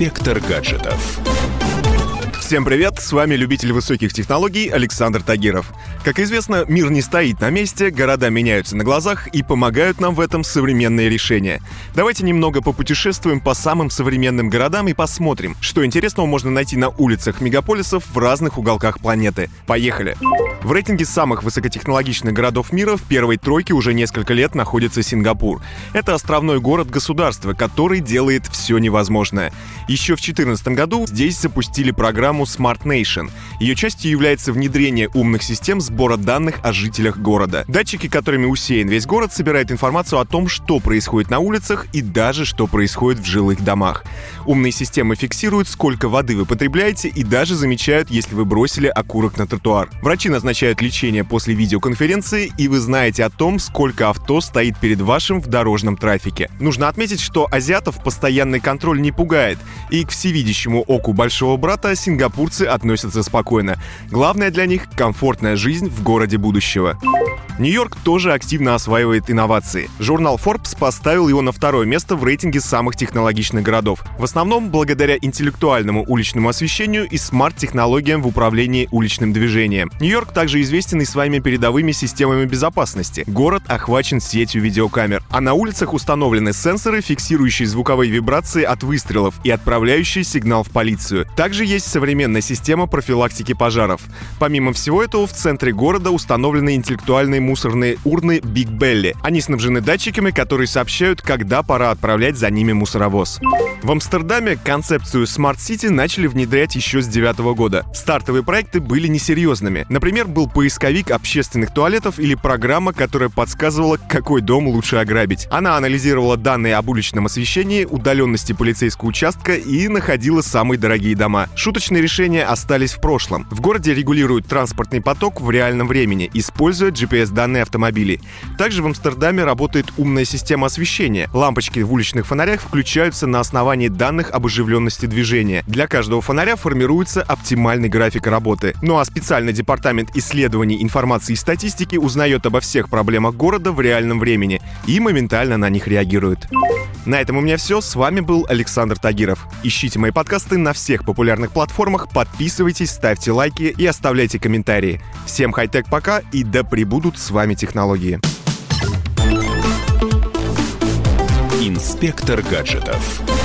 Инспектор гаджетов. Всем привет, с вами любитель высоких технологий Александр Тагиров. Как известно, мир не стоит на месте, города меняются на глазах и помогают нам в этом современные решения. Давайте немного попутешествуем по самым современным городам и посмотрим, что интересного можно найти на улицах мегаполисов в разных уголках планеты. Поехали! В рейтинге самых высокотехнологичных городов мира в первой тройке уже несколько лет находится Сингапур. Это островной город-государство, который делает все невозможное. Еще в 2014 году здесь запустили программу программу Smart Nation. Ее частью является внедрение умных систем сбора данных о жителях города. Датчики, которыми усеян весь город, собирают информацию о том, что происходит на улицах и даже что происходит в жилых домах. Умные системы фиксируют, сколько воды вы потребляете и даже замечают, если вы бросили окурок на тротуар. Врачи назначают лечение после видеоконференции, и вы знаете о том, сколько авто стоит перед вашим в дорожном трафике. Нужно отметить, что азиатов постоянный контроль не пугает, и к всевидящему оку большого брата Сингапур сингапурцы относятся спокойно. Главное для них — комфортная жизнь в городе будущего. Нью-Йорк тоже активно осваивает инновации. Журнал Forbes поставил его на второе место в рейтинге самых технологичных городов. В основном благодаря интеллектуальному уличному освещению и смарт-технологиям в управлении уличным движением. Нью-Йорк также известен и своими передовыми системами безопасности. Город охвачен сетью видеокамер. А на улицах установлены сенсоры, фиксирующие звуковые вибрации от выстрелов и отправляющие сигнал в полицию. Также есть современная система профилактики пожаров. Помимо всего этого, в центре города установлены интеллектуальные мусорные урны Big Belly. Они снабжены датчиками, которые сообщают, когда пора отправлять за ними мусоровоз. В Амстердаме концепцию Smart City начали внедрять еще с девятого года. Стартовые проекты были несерьезными. Например, был поисковик общественных туалетов или программа, которая подсказывала, какой дом лучше ограбить. Она анализировала данные об уличном освещении, удаленности полицейского участка и находила самые дорогие дома. Шуточные решения остались в прошлом. В городе регулируют транспортный поток в реальном времени, используя GPS данные автомобилей. Также в Амстердаме работает умная система освещения. Лампочки в уличных фонарях включаются на основании данных об оживленности движения. Для каждого фонаря формируется оптимальный график работы. Ну а специальный департамент исследований информации и статистики узнает обо всех проблемах города в реальном времени и моментально на них реагирует. На этом у меня все. С вами был Александр Тагиров. Ищите мои подкасты на всех популярных платформах, подписывайтесь, ставьте лайки и оставляйте комментарии. Всем хай-тек пока и да пребудут с вами технологии. Инспектор гаджетов.